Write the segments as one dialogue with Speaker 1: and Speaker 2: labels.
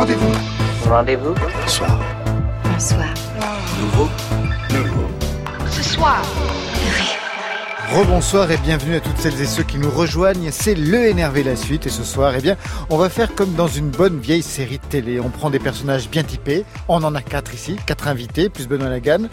Speaker 1: Rendez-vous.
Speaker 2: Rendez-vous.
Speaker 1: Bonsoir.
Speaker 3: Bonsoir.
Speaker 1: Nouveau. Nouveau.
Speaker 3: Ce soir.
Speaker 4: Rebonsoir et bienvenue à toutes celles et ceux qui nous rejoignent. C'est le énervé la suite et ce soir, eh bien, on va faire comme dans une bonne vieille série de télé. On prend des personnages bien typés. On en a quatre ici, quatre invités, plus Benoît Lagan.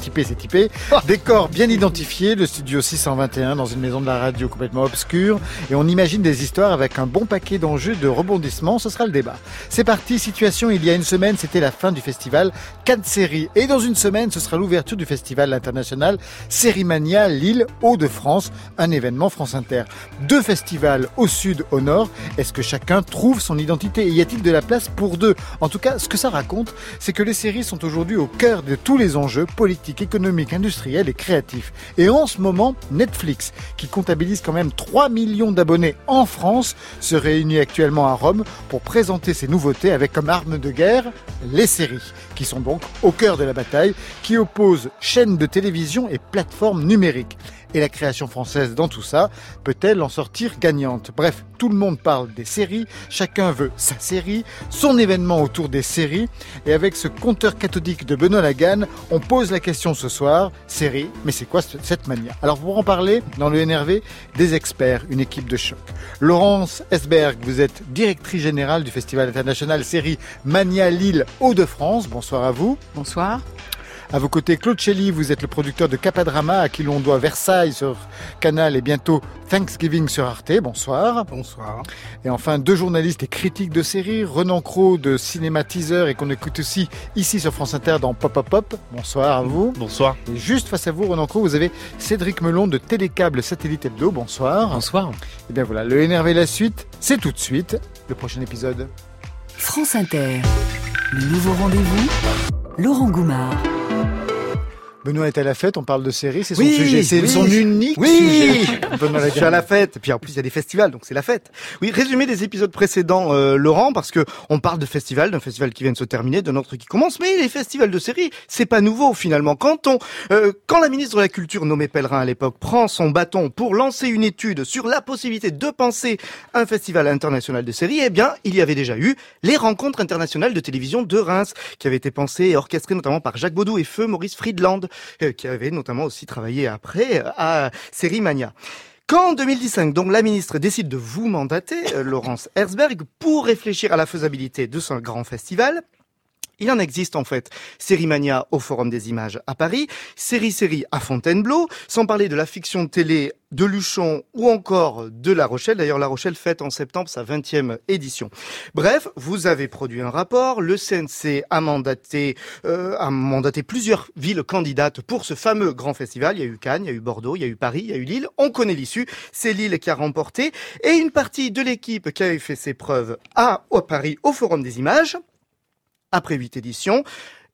Speaker 4: Typé, c'est typé. Décor bien identifié, le studio 621 dans une maison de la radio complètement obscure. Et on imagine des histoires avec un bon paquet d'enjeux de rebondissements. Ce sera le débat. C'est parti. Situation, il y a une semaine, c'était la fin du festival Cannes Série. Et dans une semaine, ce sera l'ouverture du festival international Sérimania Lille Hauts-de-France. Un événement France Inter. Deux festivals au sud, au nord. Est-ce que chacun trouve son identité? Et y a-t-il de la place pour deux? En tout cas, ce que ça raconte, c'est que les séries sont aujourd'hui au cœur de tous les enjeux politiques économique, industriel et créatif. Et en ce moment, Netflix, qui comptabilise quand même 3 millions d'abonnés en France, se réunit actuellement à Rome pour présenter ses nouveautés avec comme arme de guerre les séries, qui sont donc au cœur de la bataille, qui opposent chaînes de télévision et plateformes numériques. Et la création française dans tout ça peut-elle en sortir gagnante? Bref, tout le monde parle des séries, chacun veut sa série, son événement autour des séries, et avec ce compteur cathodique de Benoît Lagan, on pose la question ce soir, série, mais c'est quoi cette mania? Alors pour en parler, dans le NRV, des experts, une équipe de choc. Laurence Esberg, vous êtes directrice générale du Festival international série Mania Lille Hauts-de-France, bonsoir à vous.
Speaker 5: Bonsoir.
Speaker 4: À vos côtés, Claude Shelley, vous êtes le producteur de Capadrama, à qui l'on doit Versailles sur Canal et bientôt Thanksgiving sur Arte. Bonsoir.
Speaker 6: Bonsoir.
Speaker 4: Et enfin, deux journalistes et critiques de séries, Renan Cro de Cinéma Teaser et qu'on écoute aussi ici sur France Inter dans Pop Pop Pop. Bonsoir à vous.
Speaker 6: Bonsoir.
Speaker 4: Et juste face à vous, Renan Cro, vous avez Cédric Melon de Télécable Satellite Hebdo. Bonsoir.
Speaker 6: Bonsoir.
Speaker 4: Et bien voilà, le énervé la suite, c'est tout de suite le prochain épisode.
Speaker 3: France Inter. Le nouveau rendez-vous. Laurent Goumard.
Speaker 4: Benoît est à la fête, on parle de séries, c'est son
Speaker 6: Oui,
Speaker 4: sujet, c'est
Speaker 6: oui.
Speaker 4: son unique
Speaker 6: Oui
Speaker 4: sujet. Benoît
Speaker 6: Je suis à la fête, et puis en plus il y a des festivals, donc c'est la fête. Oui, résumé des épisodes précédents, euh, Laurent, parce que on parle de festival, d'un festival qui vient de se terminer, d'un autre qui commence, mais les festivals de séries, c'est pas nouveau finalement. Quand on, euh, quand la ministre de la Culture nommée Pellerin à l'époque prend son bâton pour lancer une étude sur la possibilité de penser un festival international de séries, eh bien il y avait déjà eu les rencontres internationales de télévision de Reims, qui avaient été pensées et orchestrées notamment par Jacques Baudou et Feu Maurice Friedland, qui avait notamment aussi travaillé après euh, à Série Mania. Quand en 2015, donc la ministre décide de vous mandater, euh, Laurence Herzberg, pour réfléchir à la faisabilité de ce grand festival, il en existe en fait Sérimania au Forum des Images à Paris, Série Série à Fontainebleau, sans parler de la fiction télé de Luchon ou encore de La Rochelle. D'ailleurs, La Rochelle fête en septembre sa 20e édition. Bref, vous avez produit un rapport, le CNC a mandaté, euh, a mandaté plusieurs villes candidates pour ce fameux grand festival. Il y a eu Cannes, il y a eu Bordeaux, il y a eu Paris, il y a eu Lille. On connaît l'issue. C'est Lille qui a remporté. Et une partie de l'équipe qui avait fait ses preuves à Paris au Forum des Images après huit éditions,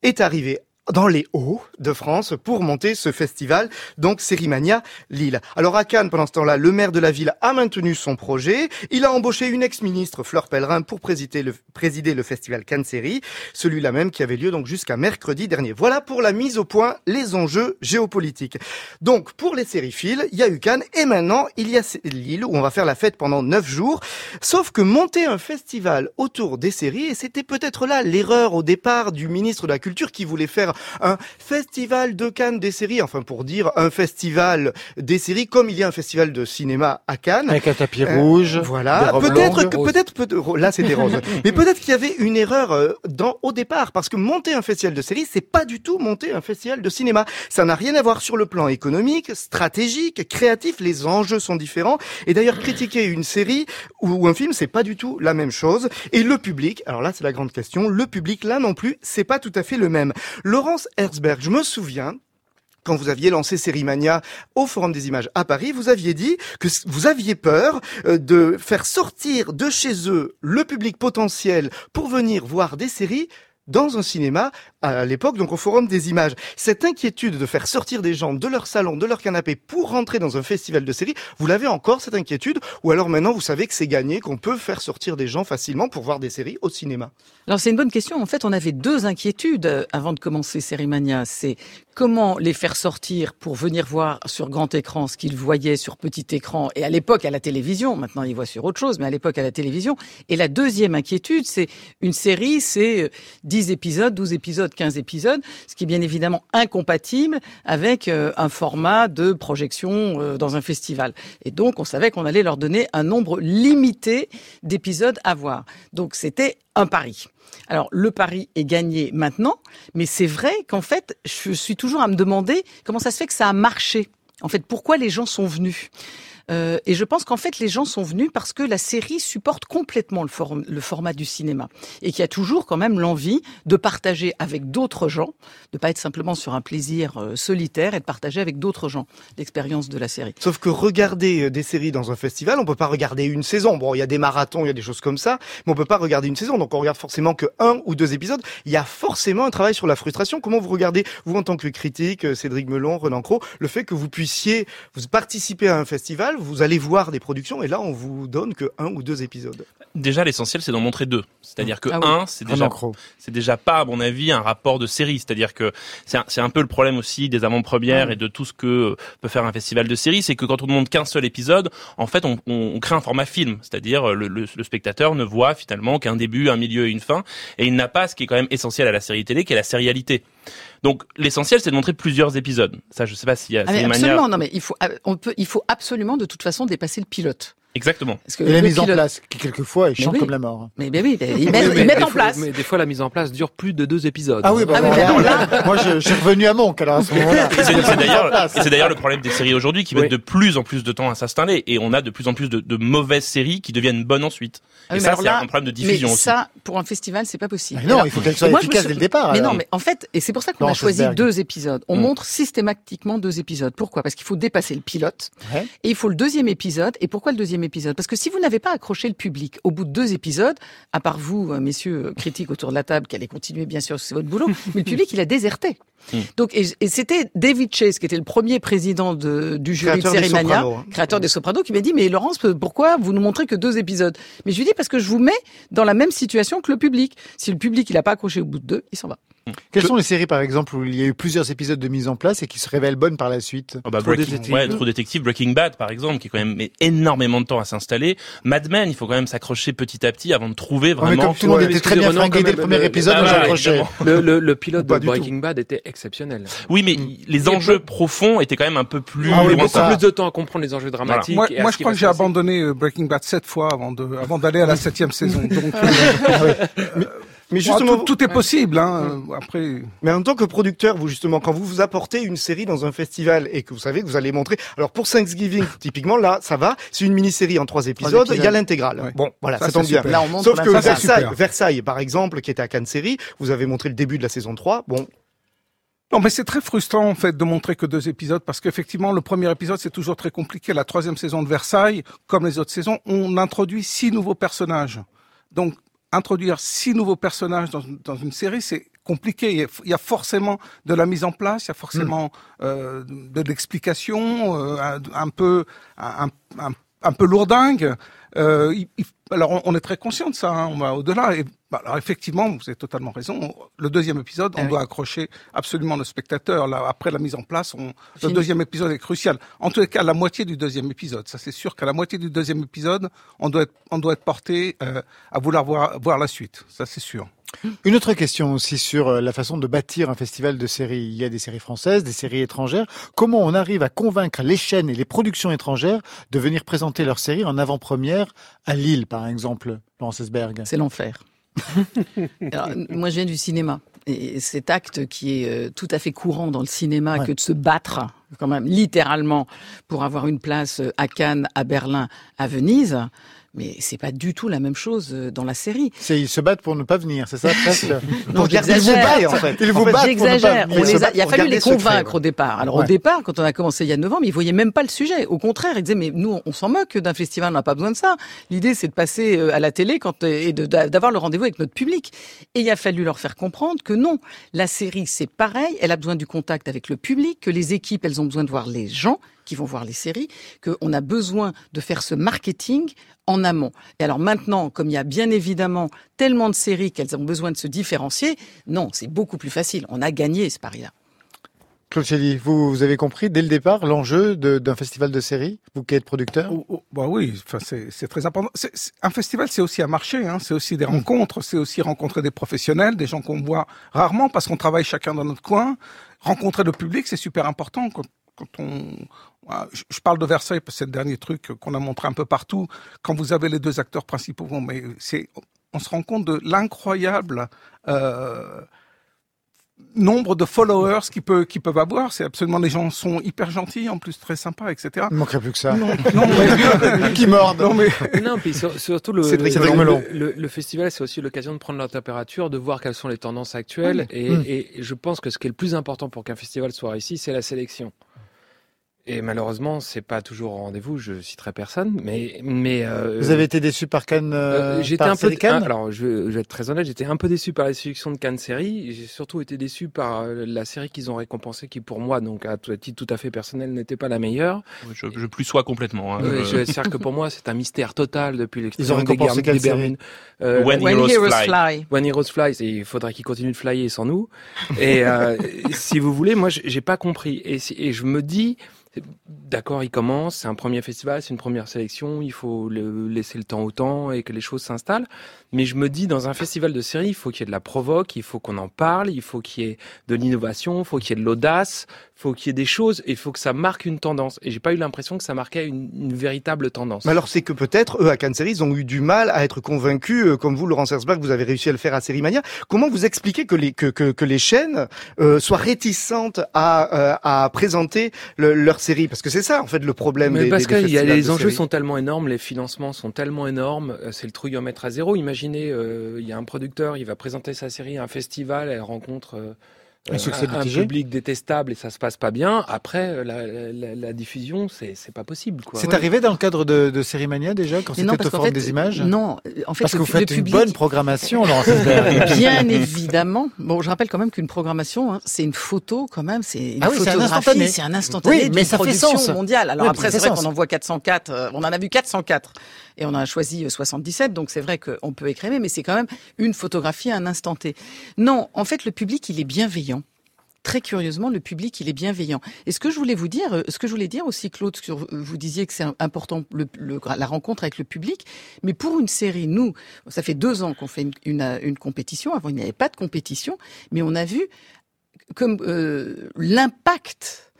Speaker 6: est arrivé dans les Hauts de France pour monter ce festival, donc Sérimania Lille. Alors à Cannes, pendant ce temps-là, le maire de la ville a maintenu son projet. Il a embauché une ex-ministre, Fleur Pellerin, pour présider le, présider le festival Cannes Série, celui-là même qui avait lieu donc jusqu'à mercredi dernier. Voilà pour la mise au point les enjeux géopolitiques. Donc pour les sériphiles, il y a eu Cannes et maintenant il y a Lille où on va faire la fête pendant neuf jours. Sauf que monter un festival autour des séries, et c'était peut-être là l'erreur au départ du ministre de la Culture qui voulait faire un festival de Cannes des séries, enfin pour dire un festival des séries comme il y a un festival de cinéma à Cannes.
Speaker 4: Avec un tapis
Speaker 6: Euh,
Speaker 4: rouge.
Speaker 6: Voilà, peut-être que peut-être peut là c'est des roses. Mais peut-être qu'il y avait une erreur euh, dans au départ parce que monter un festival de séries, c'est pas du tout monter un festival de cinéma. Ça n'a rien à voir sur le plan économique, stratégique, créatif, les enjeux sont différents et d'ailleurs critiquer une série ou un film, c'est pas du tout la même chose et le public, alors là c'est la grande question, le public là non plus, c'est pas tout à fait le même. Laurence Herzberg, je me souviens quand vous aviez lancé Sérimania au Forum des Images à Paris, vous aviez dit que vous aviez peur euh, de faire sortir de chez eux le public potentiel pour venir voir des séries dans un cinéma à l'époque, donc au Forum des images. Cette inquiétude de faire sortir des gens de leur salon, de leur canapé pour rentrer dans un festival de séries, vous l'avez encore cette inquiétude? Ou alors maintenant vous savez que c'est gagné, qu'on peut faire sortir des gens facilement pour voir des séries au cinéma?
Speaker 2: Alors c'est une bonne question. En fait, on avait deux inquiétudes euh, avant de commencer Sérimania. C'est comment les faire sortir pour venir voir sur grand écran ce qu'ils voyaient sur petit écran et à l'époque à la télévision. Maintenant, ils voient sur autre chose, mais à l'époque à la télévision. Et la deuxième inquiétude, c'est une série, c'est 10 épisodes, 12 épisodes, 15 épisodes, ce qui est bien évidemment incompatible avec euh, un format de projection euh, dans un festival. Et donc, on savait qu'on allait leur donner un nombre limité d'épisodes à voir. Donc, c'était un pari. Alors le pari est gagné maintenant, mais c'est vrai qu'en fait, je suis toujours à me demander comment ça se fait que ça a marché. En fait, pourquoi les gens sont venus? Euh, et je pense qu'en fait, les gens sont venus parce que la série supporte complètement le, le format du cinéma et qu'il y a toujours quand même l'envie de partager avec d'autres gens, de pas être simplement sur un plaisir euh, solitaire et de partager avec d'autres gens l'expérience de la série.
Speaker 6: Sauf que regarder euh, des séries dans un festival, on peut pas regarder une saison. Bon, il y a des marathons, il y a des choses comme ça, mais on peut pas regarder une saison. Donc on regarde forcément que un ou deux épisodes. Il y a forcément un travail sur la frustration. Comment vous regardez, vous en tant que critique, Cédric Melon, Renan Cro, le fait que vous puissiez vous participer à un festival, vous allez voir des productions et là on vous donne que un ou deux épisodes.
Speaker 5: Déjà l'essentiel c'est d'en montrer deux. C'est-à-dire que ah un c'est déjà c'est déjà pas à mon avis un rapport de série. C'est-à-dire que c'est un, un, peu le problème aussi des avant-premières et de tout ce que peut faire un festival de série, c'est que quand on ne montre qu'un seul épisode, en fait on, on, crée un format film. C'est-à-dire le, le, le, spectateur ne voit finalement qu'un début, un milieu et une fin et il n'a pas ce qui est quand même essentiel à la série télé qui est la sérialité. Donc l'essentiel c'est de montrer plusieurs épisodes. Ça je sais pas s'il y a
Speaker 2: ah absolument, non mais il faut on peut il faut absolument de toute façon dépasser le pilote.
Speaker 5: Exactement.
Speaker 4: Parce que et la mise en place, qui quelquefois est chiante comme la mort.
Speaker 2: Mais, mais oui, ils mettent, en place.
Speaker 7: Mais des fois, la mise en place dure plus de deux épisodes.
Speaker 4: Ah oui, bah, ah moi je, suis revenu à Monk alors à ce moment-là.
Speaker 5: C'est d'ailleurs le problème des séries aujourd'hui qui mettent de plus en plus de temps à s'installer et on a de plus en plus de, de mauvaises séries qui deviennent bonnes ensuite. Ah et ça, c'est un problème de diffusion
Speaker 2: mais
Speaker 5: aussi.
Speaker 2: ça, pour un festival, c'est pas possible.
Speaker 4: non, il faut qu'elle soit efficace dès le départ.
Speaker 2: Mais non, mais en fait, et c'est pour ça qu'on a choisi deux épisodes. On mm. montre systématiquement deux épisodes. Pourquoi? Parce qu'il faut dépasser le pilote et il faut le deuxième épisode. Et pourquoi le deuxième épisode Parce que si vous n'avez pas accroché le public au bout de deux épisodes, à part vous, euh, messieurs euh, critiques autour de la table, qui allez continuer bien sûr, c'est votre boulot, mais le public il a déserté. Hmm. Donc, et, c'était David Chase, qui était le premier président de, du jury de Cérimania, hein. créateur des Sopranos, qui m'a dit, mais Laurence, pourquoi vous nous montrez que deux épisodes? Mais je lui dis, parce que je vous mets dans la même situation que le public. Si le public, il n'a pas accroché au bout de deux, il s'en va.
Speaker 4: Quelles sont les séries, par exemple, où il y a eu plusieurs épisodes de mise en place et qui se révèlent bonnes par la suite
Speaker 5: oh bah, Breaking, ouais, True Detective, Breaking Bad, par exemple, qui est quand même met énormément de temps à s'installer. Mad Men, il faut quand même s'accrocher petit à petit avant de trouver vraiment. mais
Speaker 4: comme tout le monde était très bien fringué dès le premier épisode, ah,
Speaker 7: Le, le, le, pilote de Breaking Bad était exceptionnel.
Speaker 5: Oui, mais mm. les enjeux profonds étaient quand même un peu plus.
Speaker 7: Ah, oui, beaucoup plus de temps à comprendre les enjeux dramatiques.
Speaker 8: Moi, moi je crois que j'ai abandonné euh, Breaking Bad sept fois avant de, avant d'aller à la septième saison. Donc, euh, mais justement, tout, est possible. Hein, après.
Speaker 6: Mais en tant que producteur, vous justement, quand vous vous apportez une série dans un festival et que vous savez que vous allez montrer, alors pour Thanksgiving, typiquement là, ça va. C'est une mini-série en trois épisodes. Il y a l'intégrale. Bon, voilà, ça, tombe bien. Là, on Sauf que Versailles, Versailles, par exemple, qui était à Cannes série, vous avez montré le début de la saison 3. Bon,
Speaker 8: non, mais c'est très frustrant en fait de montrer que deux épisodes parce qu'effectivement le premier épisode c'est toujours très compliqué. La troisième saison de Versailles, comme les autres saisons, on introduit six nouveaux personnages. Donc introduire six nouveaux personnages dans, dans une série, c'est compliqué. Il y a forcément de la mise en place, il y a forcément hmm. euh, de l'explication, euh, un, peu un, un, un, peu lourdingue. Euh, il, alors on, est très conscient de ça, hein, on va au-delà. Et bah, alors effectivement, vous avez totalement raison. Le deuxième épisode, on eh doit accrocher absolument le spectateur. Là, après la mise en place, on, le deuxième épisode est crucial. En tous les cas, la moitié du deuxième épisode, ça c'est sûr qu'à la moitié du deuxième épisode, on doit être, on doit être porté euh, à vouloir voir, voir la suite. Ça c'est sûr.
Speaker 4: Une autre question aussi sur euh, la façon de bâtir un festival de séries. Il y a des séries françaises, des séries étrangères. Comment on arrive à convaincre les chaînes et les productions étrangères de venir présenter leurs séries en avant-première à Lille, par exemple, Laurence Esberg
Speaker 2: C'est l'enfer. moi, je viens du cinéma. Et cet acte qui est euh, tout à fait courant dans le cinéma que de se battre, quand même, littéralement, pour avoir une place à Cannes, à Berlin, à Venise, Mais c'est pas du tout la même chose euh, dans la série.
Speaker 4: C'est ils se battent pour ne pas venir, c'est ça presque.
Speaker 2: non, j'exagère. En fait. Ils vous battent J'exagère. Il a fallu les convaincre au départ. Alors au départ, quand on a commencé il y a 9 ans, ils voyaient même pas le sujet. Au contraire, ils disaient mais nous on s'en moque d'un festival, on n'a pas besoin de ça. L'idée c'est de passer euh, à la télé quand et d'avoir le rendez-vous avec notre public. Et il a fallu leur faire comprendre que non, la série c'est pareil, elle a besoin du contact avec le public, que les équipes elles ont besoin de voir les gens qui vont voir les séries, qu'on a besoin de faire ce marketing en amont. Et alors maintenant, comme il y a bien évidemment tellement de séries qu'elles ont besoin de se différencier, non, c'est beaucoup plus facile. On a gagné ce pari-là.
Speaker 4: Claude Chély, vous, vous, avez compris dès le départ l'enjeu d'un festival de séries, vous qui êtes producteur?
Speaker 8: Oh, oh, bah Oui, c'est très important. un festival, c'est aussi un marché, hein, c'est aussi des mm. rencontres, c'est aussi rencontrer des professionnels, des gens qu'on voit rarement parce qu'on travaille chacun dans notre coin. Rencontrer le public, c'est super important. Quand, quand on, je parle de Versailles parce que c'est le dernier truc qu'on a montré un peu partout. Quand vous avez les deux acteurs principaux, mais c'est, on se rend compte de l'incroyable euh, nombre de followers qu'ils peuvent, qui peuvent avoir. C'est absolument, les gens sont hyper gentils, en plus très sympas, etc.
Speaker 4: Il ne manquerait plus que ça. Non, non mais, qui mordent.
Speaker 7: Non, mais... non, puis surtout le, le, le, festival, c'est aussi l'occasion de prendre la température, de voir quelles sont les tendances actuelles. Et, mm. et, je pense que ce qui est le plus important pour qu'un festival soit réussi, c'est la sélection. Et malheureusement, c'est pas toujours au rendez-vous. Je citerai personne, mais mais
Speaker 4: euh, vous avez été déçu par Cannes. Euh, euh j'étais un peu Cannes
Speaker 7: alors je vais, être très honnête, j'étais un peu déçu par la sélection de Cannes série. J'ai surtout été déçu par euh, la série qu'ils ont récompensée, qui pour moi, donc à titre tout à fait personnel, n'était pas la meilleure.
Speaker 5: Je, je plus sois complètement. Hein,
Speaker 7: je dire que pour moi, c'est un mystère total depuis
Speaker 4: l'extérieur des guerres
Speaker 2: des
Speaker 4: Bermudes.
Speaker 5: When, When, Heroes, Heroes
Speaker 7: fly. When Heroes Fly. il faudrait qu'ils continuent de flyer sans nous. Et si vous voulez, moi, j'ai pas compris. Et, et je me dis d'accord, il commence, c'est un premier festival, c'est une première sélection, il faut le laisser le temps au temps et que les choses s'installent. Mais je me dis, dans un festival de série, il faut qu'il y ait de la provoque, il faut qu'on en parle, il faut qu'il y ait de l'innovation, il faut qu'il y ait de l'audace, faut qu'il y ait des choses, et il faut que ça marque une tendance. Et j'ai pas eu l'impression que ça marquait une, une véritable tendance.
Speaker 6: Mais alors c'est que peut-être, eux, à Cannes Série, ils ont eu du mal à être convaincus, euh, comme vous, Laurent Sersbach, vous avez réussi à le faire à Série Mania. Comment vous expliquez que les, que, que, que les chaînes euh, soient réticentes à, euh, à présenter leur série? Parce que c'est ça, en fait, le problème
Speaker 7: Mais
Speaker 6: des,
Speaker 7: parce
Speaker 6: que
Speaker 7: les enjeux sont tellement énormes, les financements sont tellement énormes, c'est le trouillomètre à zéro. Imaginez, il y a un producteur, il va présenter sa série à un festival, elle rencontre un, succès un, public détestable et ça se passe pas bien. Après, la, la, la diffusion, c'est c'est pas possible.
Speaker 4: C'est arrivé dans le cadre de, de Série Mania déjà quand c'était au Forum des images.
Speaker 2: Non, en fait,
Speaker 4: parce que vous faites
Speaker 2: une
Speaker 4: bonne programmation, Laurent
Speaker 2: Bien évidemment. Bon, je rappelle quand même qu'une programmation, hein, c'est une photo quand même, c'est une
Speaker 4: ah oui,
Speaker 2: photographie, c'est un instantané,
Speaker 4: oui, mais ça
Speaker 2: production
Speaker 4: fait sens.
Speaker 2: mondiale. Alors après, c'est vrai qu'on en voit 404. Euh, on en a vu 404 et on a choisi 77. Euh, donc c'est vrai qu'on peut écrémer, mais c'est quand même une photographie à un instant T. Non, en fait, le public, il est bienveillant très curieusement, le public, il est bienveillant. Et ce que je voulais vous dire, euh, ce que je voulais dire aussi, Claude, vous disiez que c'est important la rencontre avec le public, mais pour une série, nous, ça fait deux ans qu'on fait une, une, compétition. Avant, il n'y avait pas de compétition, mais on a vu comme euh, l'impact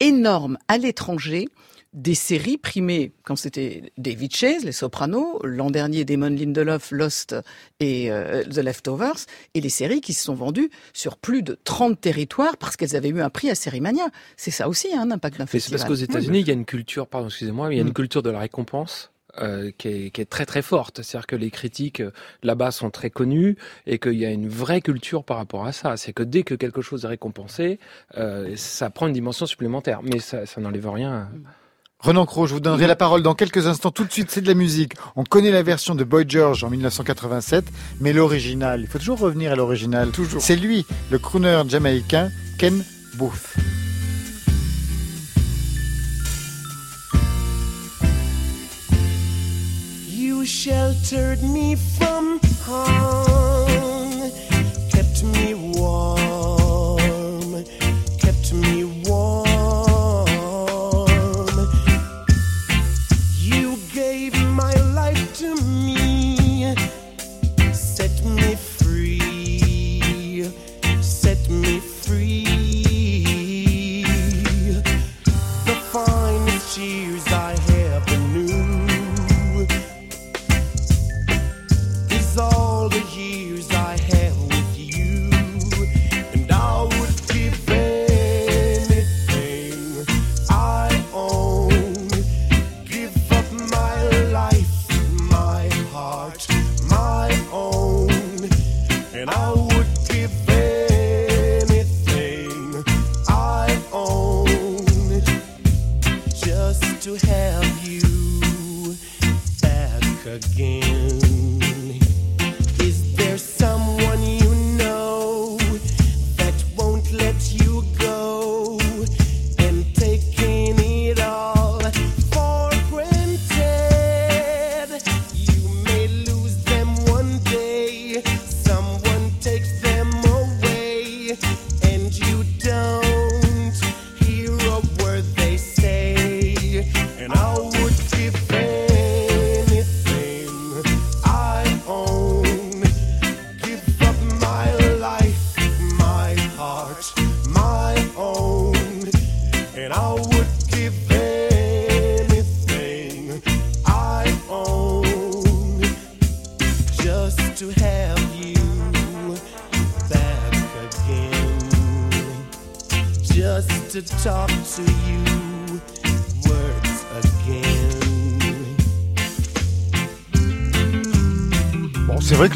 Speaker 2: énorme à l'étranger des séries primées quand c'était David Chase, Les Sopranos, l'an dernier Damon Lindelof, Lost et euh, The Leftovers, et les séries qui se sont vendues sur plus de 30 territoires parce qu'elles avaient eu un prix à Sérimania. C'est ça aussi un hein, impact d'un festival.
Speaker 7: C'est parce qu'aux États-Unis, il y a une culture, pardon, excusez-moi, il y a une mm. culture de la récompense. Euh, qui, est, qui, est, très très forte. C'est-à-dire que les critiques euh, là-bas sont très connues et qu'il y a une vraie culture par rapport à ça. C'est que dès que quelque chose est récompensé, euh, ça prend une dimension supplémentaire. Mais ça, ça n'enlève rien.
Speaker 4: Renan Cro, je vous donnerai la parole dans quelques instants. Tout de suite, c'est de la musique. On connaît la version de Boy George en 1987, mais l'original, il faut toujours revenir à l'original. Toujours. C'est lui, le crooner jamaïcain Ken Booth. You sheltered me from harm, kept me warm,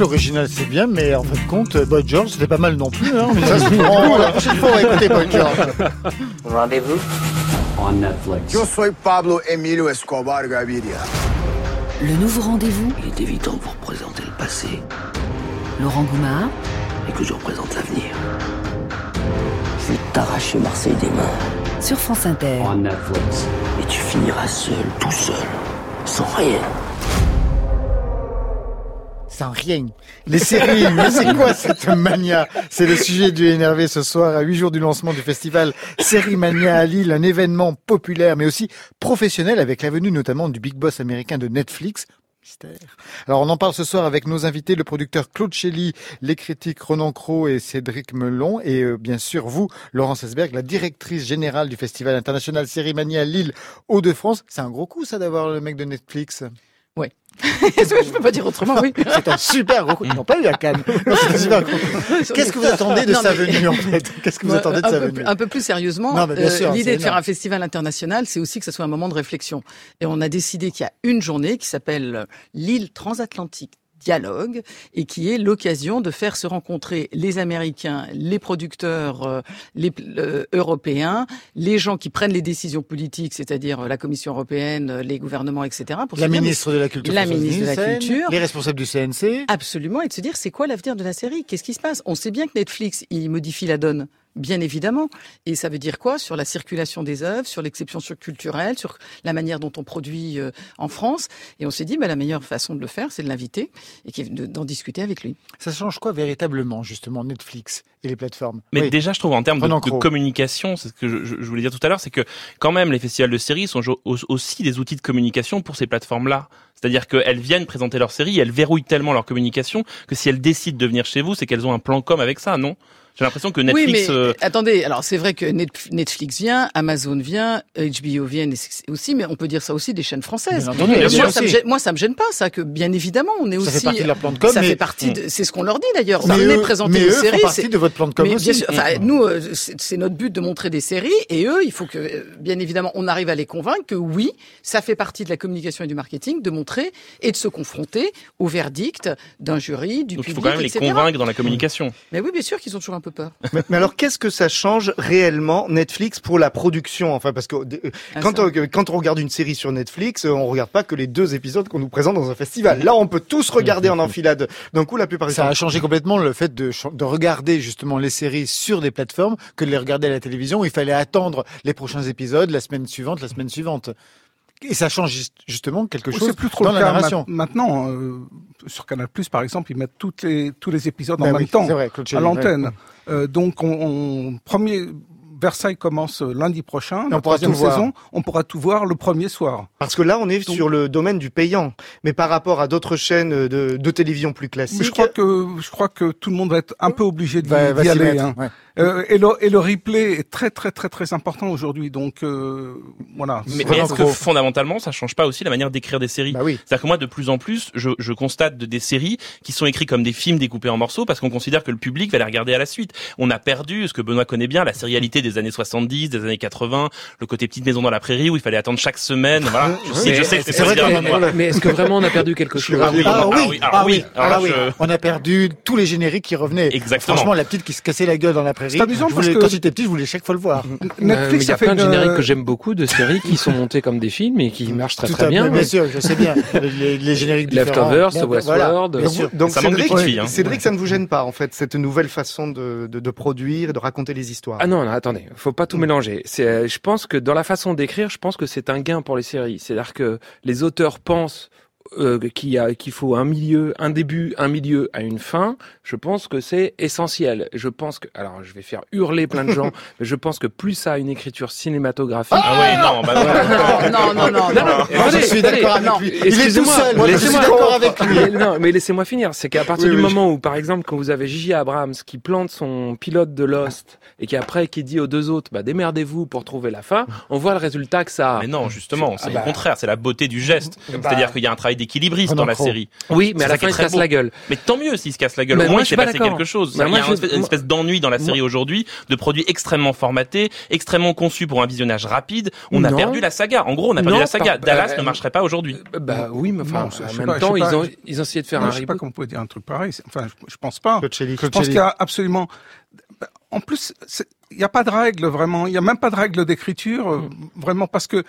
Speaker 4: l'original c'est bien, mais en fin de compte, Boy George c'était pas mal non plus. Hein, mais ça se prend. La prochaine fois, on va écouter Boy George.
Speaker 1: Rendez-vous on Netflix. Yo soy Pablo Emilio Escobar Gaviria.
Speaker 3: Le nouveau rendez-vous
Speaker 1: Il est évident que vous représentez le passé.
Speaker 3: Laurent Goumard.
Speaker 1: Et que je représente l'avenir. Je vais t'arracher Marseille des mains.
Speaker 3: Sur France Inter.
Speaker 1: En Netflix. Et tu finiras seul, tout seul, sans rien
Speaker 4: rien. Les séries, mais c'est quoi cette mania? C'est le sujet du énervé ce soir, à huit jours du lancement du festival Série Mania à Lille, un événement populaire mais aussi professionnel avec la venue notamment du big boss américain de Netflix, Mystère. Alors on en parle ce soir avec nos invités, le producteur Claude Chelly, les critiques Ronan Cro et Cédric Melon, et euh, bien sûr vous, Laurence Esberg, la directrice générale du Festival international Série Mania Lille Hauts-de-France. C'est un gros coup ça d'avoir le mec de Netflix.
Speaker 2: Ouais. je peux pas dire autrement, oui.
Speaker 4: C'est un super gros coup. Ils n'ont pas eu à Cannes. Qu'est-ce que vous attendez de sa venue, en fait? Qu'est-ce que vous attendez de sa venue?
Speaker 2: Un peu plus sérieusement, euh, l'idée de faire un festival international, c'est aussi que ce soit un moment de réflexion. Et on a décidé qu'il y a une journée qui s'appelle l'île transatlantique dialogue et qui est l'occasion de faire se rencontrer les Américains, les producteurs euh, les, euh, européens, les gens qui prennent les décisions politiques, c'est-à-dire euh, la Commission européenne, les gouvernements, etc.
Speaker 4: Pour la ministre de la Culture.
Speaker 2: La ministre de la Culture.
Speaker 4: Les responsables du CNC.
Speaker 2: Absolument, et de se dire c'est quoi l'avenir de la série? Qu'est-ce qui se passe? On sait bien que Netflix, il modifie la donne Bien évidemment. Et ça veut dire quoi Sur la circulation des œuvres, sur l'exception culturelle, sur la manière dont on produit euh, en France? Et on s'est dit, bah, la meilleure façon de le faire, c'est de l'inviter et d'en discuter avec lui.
Speaker 4: Ça change quoi véritablement, justement, Netflix et les plateformes?
Speaker 5: Mais déjà, je trouve en termes de, communication, c'est ce que je, je, voulais dire tout à l'heure, c'est que quand même, les festivals de séries sont aussi des outils de communication pour ces plateformes-là. C'est-à-dire qu'elles viennent présenter leur série, elles verrouillent tellement leur communication que si elles décident de venir chez vous, c'est qu'elles ont un plan com avec ça, non? J'ai l'impression que Netflix.
Speaker 2: Oui, mais euh, attendez. Alors c'est vrai que Netflix vient, Amazon vient, HBO vient aussi, mais on peut dire ça aussi des chaînes françaises.
Speaker 4: Bien
Speaker 2: moi, ça me gêne, moi, ça me gêne pas, ça. Que bien évidemment, on est
Speaker 4: ça
Speaker 2: aussi.
Speaker 4: Ça fait partie de leur plan de com.
Speaker 2: Ça fait partie. De... C'est ce qu'on leur dit d'ailleurs. On venez présenter des séries.
Speaker 4: C'est partie de votre plan de com
Speaker 2: mais
Speaker 4: aussi.
Speaker 2: Bien sûr, enfin, nous, euh, c'est notre but de montrer des séries, et eux, il faut que, euh, bien évidemment, on arrive à les convaincre que oui, ça fait partie de la communication et du marketing de montrer et de se confronter au verdict d'un jury, du
Speaker 5: Donc,
Speaker 2: public,
Speaker 5: Il faut quand même les convaincre dans la communication.
Speaker 2: Mais oui, bien sûr qu'ils ont toujours un peu peur.
Speaker 6: mais alors, qu'est-ce que ça change réellement Netflix pour la production Enfin, parce que euh, ah, quand, on, quand on regarde une série sur Netflix, euh, on regarde pas que les deux épisodes qu'on nous présente dans un festival. Là, on peut tous regarder en enfilade. D'un coup, la plupart
Speaker 4: Ça a changé complètement le fait de, de regarder justement les séries sur des plateformes que de les regarder à la télévision. Où il fallait attendre les prochains épisodes, la semaine suivante, la semaine suivante. Et ça change justement quelque chose
Speaker 8: plus trop
Speaker 4: dans
Speaker 8: la
Speaker 4: narration.
Speaker 8: maintenant, euh, sur Canal+, par exemple, ils mettent toutes les, tous les épisodes en ben même temps vrai, à l'antenne. Euh, donc, on, on, premier Versailles commence lundi prochain, la troisième saison. On pourra tout voir le premier soir.
Speaker 6: Parce que là, on est sur le domaine du payant. Mais par rapport à d'autres chaînes de, de, télévision plus classiques.
Speaker 8: je crois que je crois que tout le monde va être un peu obligé d'y aller. Hein. Euh, et, le, et le replay est très très très très important aujourd'hui. Donc euh, voilà.
Speaker 5: Mais, est-ce que fondamentalement, ça change pas aussi la manière d'écrire des séries
Speaker 4: bah oui.
Speaker 5: C'est-à-dire que moi, de plus en plus, je, je constate de, des séries qui sont écrites comme des films découpés en morceaux parce qu'on considère que le public va les regarder à la suite. On a perdu, ce que Benoît connaît bien, la sérialité des années 70, des années 80, le côté petite maison dans la prairie où il fallait attendre chaque semaine. Voilà. Je sais, je sais que c'est
Speaker 7: vrai. Mais est-ce que vraiment on a perdu quelque chose?
Speaker 4: ah, oui, ah, oui, ah oui, ah oui. On a perdu tous les génériques qui revenaient.
Speaker 5: Exactement.
Speaker 4: Franchement, la petite qui se cassait la gueule dans la prairie C'est amusant parce que quand j'étais petit, je voulais chaque fois le voir.
Speaker 7: Netflix, il y a plein de génériques que j'aime beaucoup de séries qui sont montés comme des films et qui marchent très très bien.
Speaker 4: Bien sûr, je sais bien. Les, les génériques
Speaker 7: Leftovers, Westworld.
Speaker 6: Donc, ça Cédric, hein. Cédric, ça ne vous gêne pas en fait cette nouvelle façon de, de, de produire, de raconter les histoires?
Speaker 7: Ah non, non, attendez, faut pas tout mm. mélanger. C'est, je pense que dans la façon d'écrire, je pense que c'est un gain pour les séries. C'est-à-dire que les auteurs pensent euh, qu'il a qu'il faut un milieu, un début, un milieu à une fin, je pense que c'est essentiel. Je pense que alors je vais faire hurler plein de gens, mais je pense que plus ça a une écriture cinématographique.
Speaker 5: Ah, oui, non,
Speaker 2: bah, non, non, non, non,
Speaker 4: je suis d'accord avec lui. Il est tout seul. Moi, je suis d'accord avec lui.
Speaker 7: Non, mais laissez-moi finir. C'est qu'à partir du moment où, par exemple, quand vous avez Gigi Abrams qui plante son pilote de Lost et qui après qui dit aux deux autres, bah démerdez-vous pour trouver la fin, on voit le résultat que ça. A.
Speaker 5: Mais non, justement, c'est le bah. contraire. C'est la beauté du geste. Bah. C'est-à-dire qu'il y a un travail d'équilibriste dans la série.
Speaker 7: Oui, mais à la fin, il se casse la gueule.
Speaker 5: Mais tant mieux s'il se casse la gueule. Au moins, il s'est passé quelque chose. Il y a une espèce d'ennui dans la série aujourd'hui, de produits extrêmement formatés, extrêmement conçus pour un visionnage rapide. On a perdu la saga. En gros, on a perdu la saga. Dallas ne marcherait pas aujourd'hui.
Speaker 7: Bah oui, mais enfin, en même temps, ils ont ils ont essayé de faire un
Speaker 8: reboot. Je sais pas comment on peut dire un truc pareil. Enfin, je pense pas. Je pense qu'il y a absolument en plus, il n'y a pas de règle vraiment. Il n'y a même pas de règle d'écriture euh, mm. vraiment parce que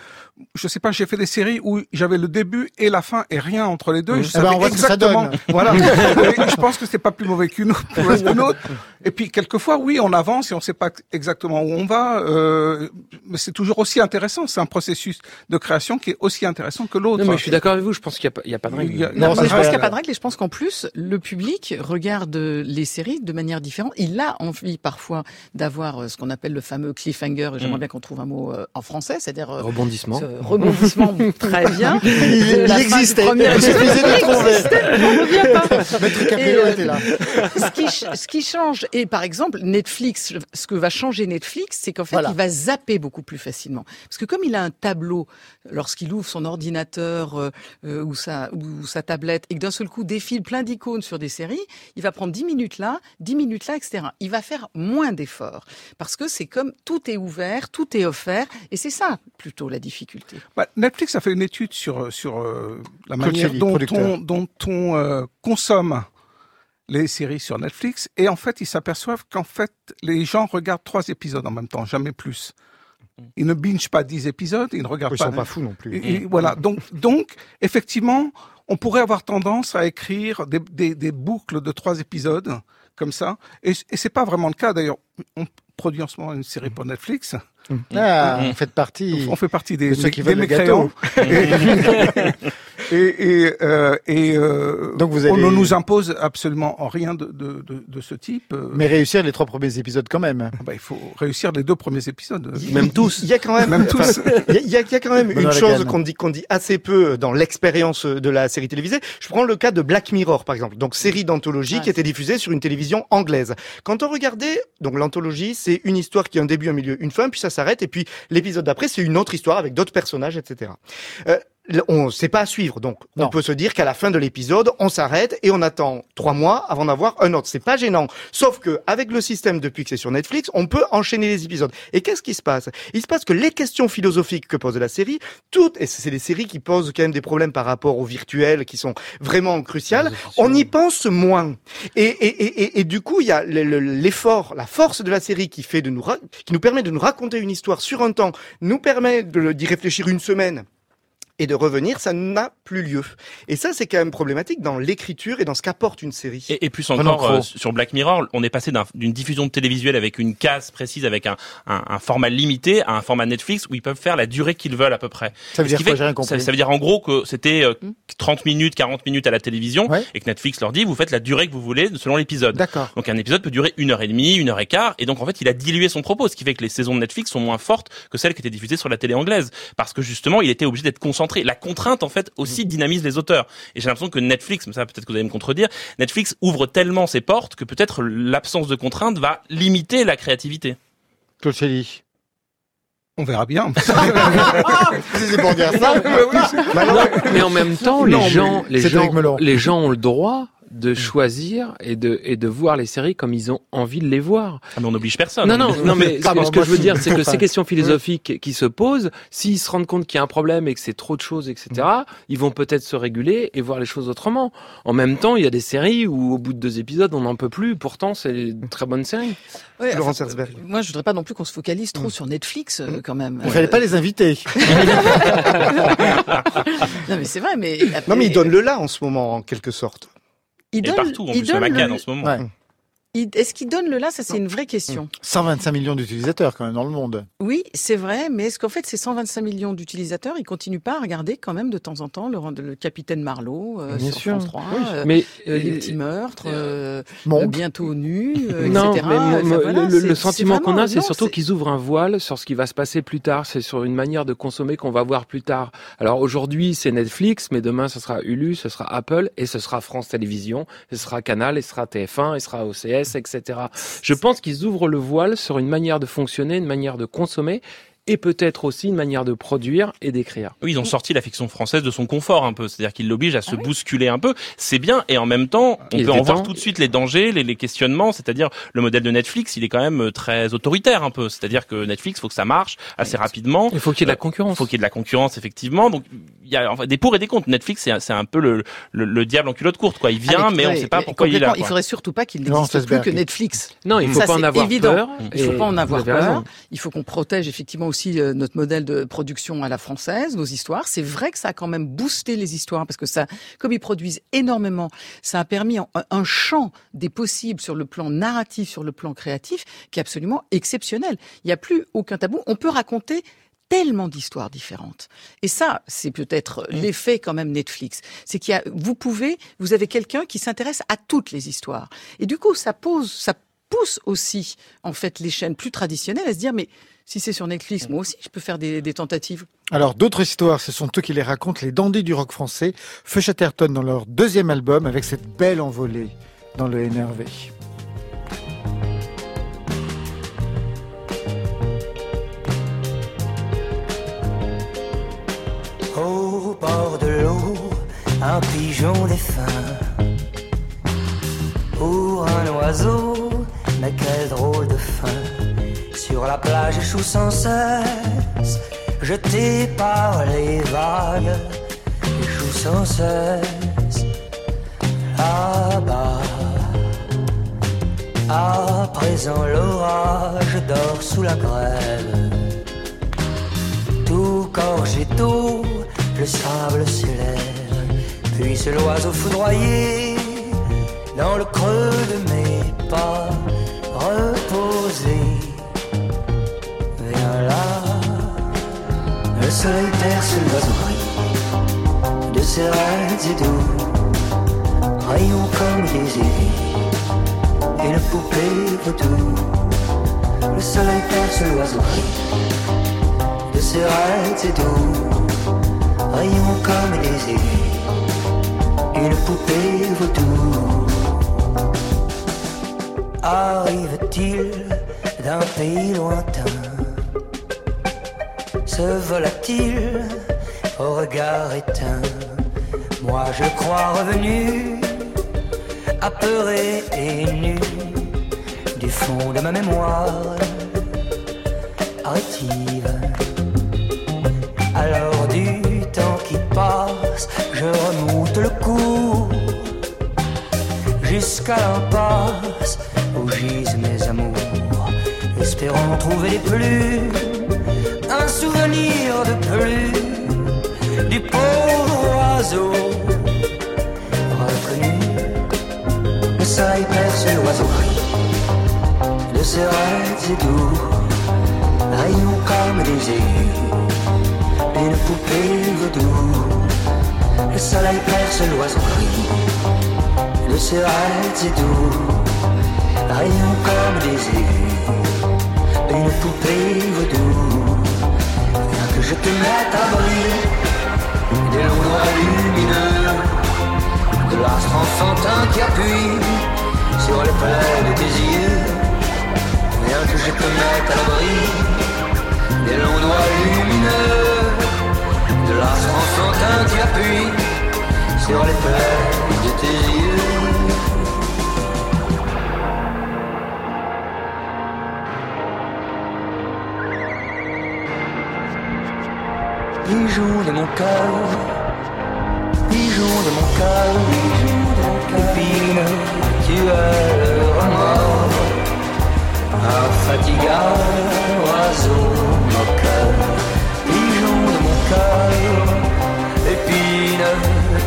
Speaker 8: je sais pas. J'ai fait des séries où j'avais le début et la fin et rien entre les deux.
Speaker 4: Mm. Je savais eh ben, exactement.
Speaker 8: voilà. je pense que c'est pas plus mauvais qu'une autre. Et puis quelquefois, oui, on avance et on ne sait pas exactement où on va. Euh, mais c'est toujours aussi intéressant. C'est un processus de création qui est aussi intéressant que l'autre.
Speaker 7: Non, mais je suis d'accord avec vous. Je pense qu'il n'y a, a, pas de règle.
Speaker 2: non, je pense qu'il n'y a pas de règle et je pense qu'en plus, le public regarde les séries de manière différente. Il a envie parfois d'avoir euh, ce qu'on appelle le fameux cliffhanger. J'aimerais mm. bien qu'on trouve un mot euh, en français, c'est-à-dire
Speaker 7: rebondissement.
Speaker 2: rebondissement, très bien.
Speaker 4: Il, il existait. Il suffisait de
Speaker 2: trouver.
Speaker 4: Maître Capello était là.
Speaker 2: Ce qui, ce qui change et par exemple, Netflix, ce que va changer Netflix, c'est qu'en fait, il va zapper beaucoup plus facilement. Parce que comme il a un tableau, lorsqu'il ouvre son ordinateur euh, euh, ou, sa, ou sa tablette, et que d'un seul coup défile plein d'icônes sur des séries, il va prendre 10 minutes là, 10 minutes là, etc. Il va faire moins d'efforts. Parce que c'est comme tout est ouvert, tout est offert, et c'est ça plutôt la difficulté.
Speaker 8: Bah, Netflix a fait une étude sur, sur euh, la manière dont on, dont on consomme les séries sur Netflix et en fait ils s'aperçoivent qu'en fait les gens regardent trois épisodes en même temps, jamais plus. Ils ne binge pas dix épisodes, ils ne regardent
Speaker 4: pas.
Speaker 8: Ils
Speaker 4: sont pas fous non plus.
Speaker 8: Et, voilà. Donc, donc, effectivement, on pourrait avoir tendance à écrire des, des, des boucles de trois épisodes comme ça. Et, et c'est pas vraiment le cas. D'ailleurs, on produit en ce moment une série pour Netflix.
Speaker 4: Ah, on fait partie.
Speaker 8: On fait partie des, de ceux qui veulent le gâteau. Et, et, euh, et euh, Donc vous allez... on ne nous impose absolument rien de, de, de, de ce type.
Speaker 4: Mais réussir les trois premiers épisodes quand même.
Speaker 8: Ah bah, il faut réussir les deux premiers épisodes.
Speaker 6: Même tous. Il y a quand même, même tous. Il y a, il y a quand même une chose qu'on dit qu'on dit assez peu dans l'expérience de la série télévisée. Je prends le cas de Black Mirror par exemple, donc série d'anthologie qui était diffusée sur une télévision anglaise. Quand on regardait, donc l'anthologie, c'est une histoire qui a un début, un milieu, une fin, puis ça s'arrête, et puis l'épisode d'après, c'est une autre histoire avec d'autres personnages, etc. Euh, on sait pas à suivre. Donc, on peut se dire qu'à la fin de l'épisode, on s'arrête et on attend trois mois avant d'avoir un autre. C'est pas gênant. Sauf que, avec le système depuis que c'est sur Netflix, on peut enchaîner les épisodes. Et qu'est-ce qui se passe? Il se passe que les questions philosophiques que pose la série, toutes, et c'est des séries qui posent quand même des problèmes par rapport au virtuel, qui sont vraiment cruciales, on y pense moins. Et, et, et, et, du coup, il y a l'effort, la force de la série qui fait de nous, qui nous permet de nous raconter une histoire sur un temps, nous permet d'y réfléchir une semaine et de revenir, ça n'a plus lieu. Et ça, c'est quand même problématique dans l'écriture et dans ce qu'apporte une série.
Speaker 5: Et, et plus encore, euh, sur Black Mirror, on est passé d'une diffusion de télévisuel avec une case précise, avec un, un, un, format limité, à un format Netflix où ils peuvent faire la durée qu'ils veulent à peu près.
Speaker 4: Ça veut dire quoi,
Speaker 5: ça, ça, veut dire en gros que c'était 30 euh, minutes, 40 minutes à la télévision, et que Netflix leur dit, vous faites la durée que vous voulez selon l'épisode.
Speaker 4: D'accord.
Speaker 5: Donc un épisode peut durer une heure et demie, une heure et quart, et donc en fait, il a dilué son propos, ce qui fait que les saisons de Netflix sont moins fortes que celles qui étaient diffusées sur la télé anglaise, parce que justement, il était obligé d'être concentré. La contrainte, en fait, aussi dynamise les auteurs. Et j'ai l'impression que Netflix, mais ça peut-être que vous allez me contredire, Netflix ouvre tellement ses portes que peut-être l'absence de contrainte va limiter la créativité.
Speaker 4: Claude
Speaker 8: on verra bien.
Speaker 4: c'est pour dire ça.
Speaker 7: mais en même temps, les gens, les gens, les gens ont le droit de choisir et de et de voir les séries comme ils ont envie de les voir.
Speaker 5: Ah, mais on n'oblige personne.
Speaker 7: Non, non, non, mais ce que je veux dire, c'est que ces questions philosophiques qui se posent, s'ils se rendent compte qu'il y a un problème et que c'est trop de choses, etc., mm. ils vont peut-être se réguler et voir les choses autrement. En même temps, il y a des séries où au bout de deux épisodes, on n'en peut plus. Pourtant, c'est une très bonne série.
Speaker 2: Laurent Moi, je voudrais pas non plus qu'on se focalise trop mm. sur Netflix, euh, quand même.
Speaker 4: On fallait pas les inviter.
Speaker 2: non, mais c'est vrai, mais...
Speaker 6: Non, mais ils donnent le là en ce moment, en quelque sorte.
Speaker 5: Il donne, partout, en plus, la Macan en ce moment.
Speaker 2: Est-ce qu'il donne le là Ça, c'est une vraie question.
Speaker 4: 125 millions d'utilisateurs quand même dans le monde.
Speaker 2: Oui, c'est vrai, mais est-ce qu'en fait, ces 125 millions d'utilisateurs, ils continuent pas à regarder quand même de temps en temps le, le capitaine Marlowe euh, sur sûr. France 3, euh, mais euh, les petits meurtres, bientôt nus,
Speaker 7: non,
Speaker 2: etc.
Speaker 7: Mais le, sentiment qu'on a, c'est surtout qu'ils ouvrent un voile sur ce qui va se passer plus tard. C'est sur une manière de consommer qu'on va voir plus tard. Alors aujourd'hui, c'est Netflix, mais demain, ce sera Hulu, ce sera Apple et ce sera France Télévisions, ce sera Canal, et ce sera TF1, et ce sera OCS Je pense qu'ils ouvrent le voile sur une manière de fonctionner, une manière de consommer et peut-être aussi une manière de produire et d'écrire.
Speaker 5: Oui, ils ont sorti la fiction française de son confort un peu, c'est-à-dire qu'ils l'obligent à se ah bousculer un peu. C'est bien et en même temps, on peut en voir tout de suite les dangers, les, les questionnements, c'est-à-dire le modèle de Netflix, il est quand même euh, très autoritaire un peu, c'est-à-dire que Netflix, faut que ça marche assez rapidement.
Speaker 7: Il faut qu'il y ait de la concurrence.
Speaker 5: Il faut qu'il y ait de la concurrence effectivement. Donc il y a enfin, des pour et des contre. Netflix, c'est un peu le, le, diable en culotte courte quoi. Il vient, mais on ne sait pas pourquoi il est là.
Speaker 2: Il faudrait surtout pas qu'il n'existe plus que Netflix.
Speaker 7: Non, il faut pas en avoir peur.
Speaker 2: Il faut pas en avoir peur. Il faut qu'on protège effectivement aussi euh, notre modèle de production à la française, nos histoires. C'est vrai que ça a quand même boosté les histoires parce que ça, comme ils produisent énormément, ça a permis un, champ des possibles sur le plan narratif, sur le plan créatif, qui est absolument exceptionnel. Il n'y a plus aucun tabou. On peut raconter tellement d'histoires différentes. Et ça, c'est peut-être l'effet quand même Netflix. C'est qu'il y a, vous pouvez, vous avez quelqu'un qui s'intéresse à toutes les histoires. Et du coup, ça pose, ça pousse aussi, en fait, les chaînes plus traditionnelles à se dire, mais si c'est sur Netflix, moi aussi, je peux faire des, tentatives.
Speaker 4: Alors, d'autres histoires, ce sont eux qui les racontent, les dandys du rock français, Feu Chatterton dans leur deuxième album, avec cette belle envolée dans le NRV.
Speaker 9: Au bord de l'eau, un pigeon défunt. Pour un oiseau, mais quel drôle de fin sur la plage échoue sans cesse, jeté par les vagues, échoue sans cesse. Là-bas, à présent l'orage dort sous la grève. Tout gorgé d'eau, le sable s'élève, puis c'est l'oiseau foudroyé dans le creux de mes pas le soleil perce l'oiseau de ses rêves et doux, rayons comme des aiguilles, et la poupée vaudou. Le soleil perce l'oiseau de ses rêves et doux, rayons comme des aiguilles, et la poupée vaudou. Arrive-t-il d'un pays lointain? Se volatile au regard éteint. Moi je crois revenu, apeuré et nu, du fond de ma mémoire rétive. Alors du temps qui passe, je remonte le cours jusqu'à l'impasse où gisent mes amours, espérant trouver les plus souvenir de plus du pauvre oiseau reconnu. Le soleil perce l'oiseau de ses rêves et doux, rayons comme des aigus, une poupée vaudou. Le soleil perce l'oiseau de ses rêves et doux, rayons comme des aigus, une poupée vaudou je te mette à briller. Des l'endroit lumineux de l'astre enfantin qui appuie sur les plaies de tes yeux. Bien que je te mette à l'abri des longs doigts lumineux. De l'astre enfantin qui appuie sur les plaies cœur, bijou de mon cœur, copine, tu es le remords, infatigable oiseau moqueur, bijou de mon cœur, épine,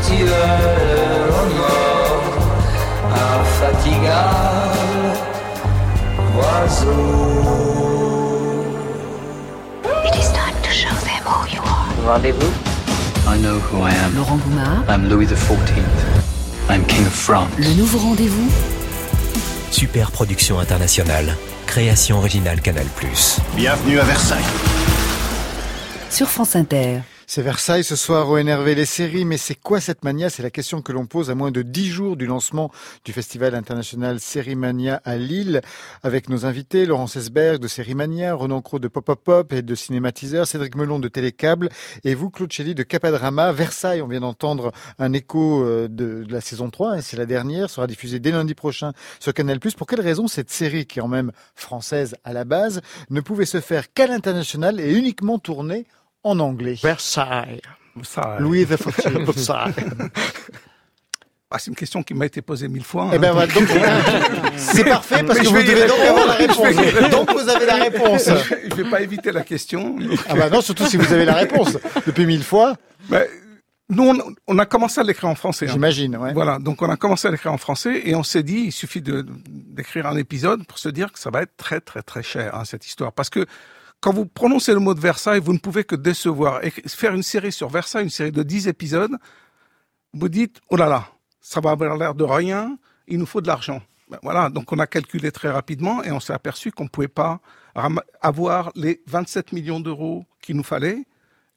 Speaker 9: tu es le remords, infatigable oiseau.
Speaker 1: Rendez-vous I know who I am.
Speaker 3: Laurent Goumard.
Speaker 1: I'm Louis XIV. I'm King of France.
Speaker 3: Le nouveau rendez-vous
Speaker 10: Super production internationale. Création originale Canal+.
Speaker 1: Bienvenue à Versailles.
Speaker 3: Sur France Inter.
Speaker 4: C'est Versailles ce soir au NRV les séries, mais c'est quoi cette mania? C'est la question que l'on pose à moins de dix jours du lancement du Festival international Sérimania à Lille, avec nos invités Laurence Esberg de Sérimania, Renan Cros de Pop Pop Pop et de Cinématiseur, Cédric Melon de Télécable et vous Claude Chelly de Capadrama. Versailles, on vient d'entendre un écho euh, de, la saison 3, et c'est la dernière, sera diffusée dès lundi prochain sur Canal+. Pour quelle raison cette série, qui est en même française à la base, ne pouvait se faire qu'à l'international et uniquement tournée en anglais.
Speaker 6: Versailles.
Speaker 4: Versailles. Louis XIV. Versailles.
Speaker 8: Ah, c'est une question qui m'a été posée mille fois.
Speaker 4: Eh ben, hein. donc, c'est parfait parce que vous devez donc avoir la réponse. Donc vous avez la réponse.
Speaker 8: Je ne vais pas éviter la question.
Speaker 4: Ah bah non, surtout si vous avez la réponse depuis mille fois.
Speaker 8: Nous, on, a commencé à l'écrire en français.
Speaker 4: Hein. J'imagine, ouais.
Speaker 8: Voilà, donc on a commencé à l'écrire en français et on s'est dit, il suffit de d'écrire un épisode pour se dire que ça va être très très très cher hein, cette histoire, parce que quand vous prononcez le mot de Versailles, vous ne pouvez que décevoir. Et faire une série sur Versailles, une série de 10 épisodes, vous dites, oh là là, ça va avoir l'air de rien, il nous faut de l'argent. Ben voilà, donc on a calculé très rapidement et on s'est aperçu qu'on ne pouvait pas avoir les 27 millions d'euros qu'il nous fallait